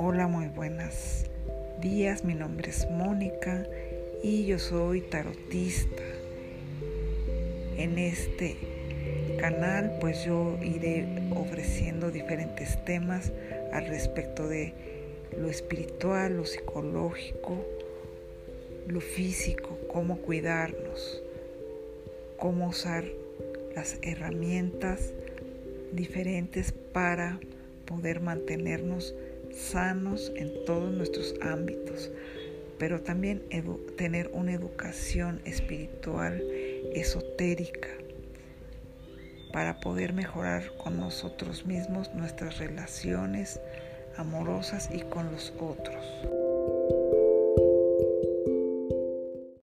Hola, muy buenos días. Mi nombre es Mónica y yo soy tarotista. En este canal pues yo iré ofreciendo diferentes temas al respecto de lo espiritual, lo psicológico, lo físico, cómo cuidarnos, cómo usar las herramientas diferentes para poder mantenernos sanos en todos nuestros ámbitos, pero también tener una educación espiritual esotérica para poder mejorar con nosotros mismos nuestras relaciones amorosas y con los otros.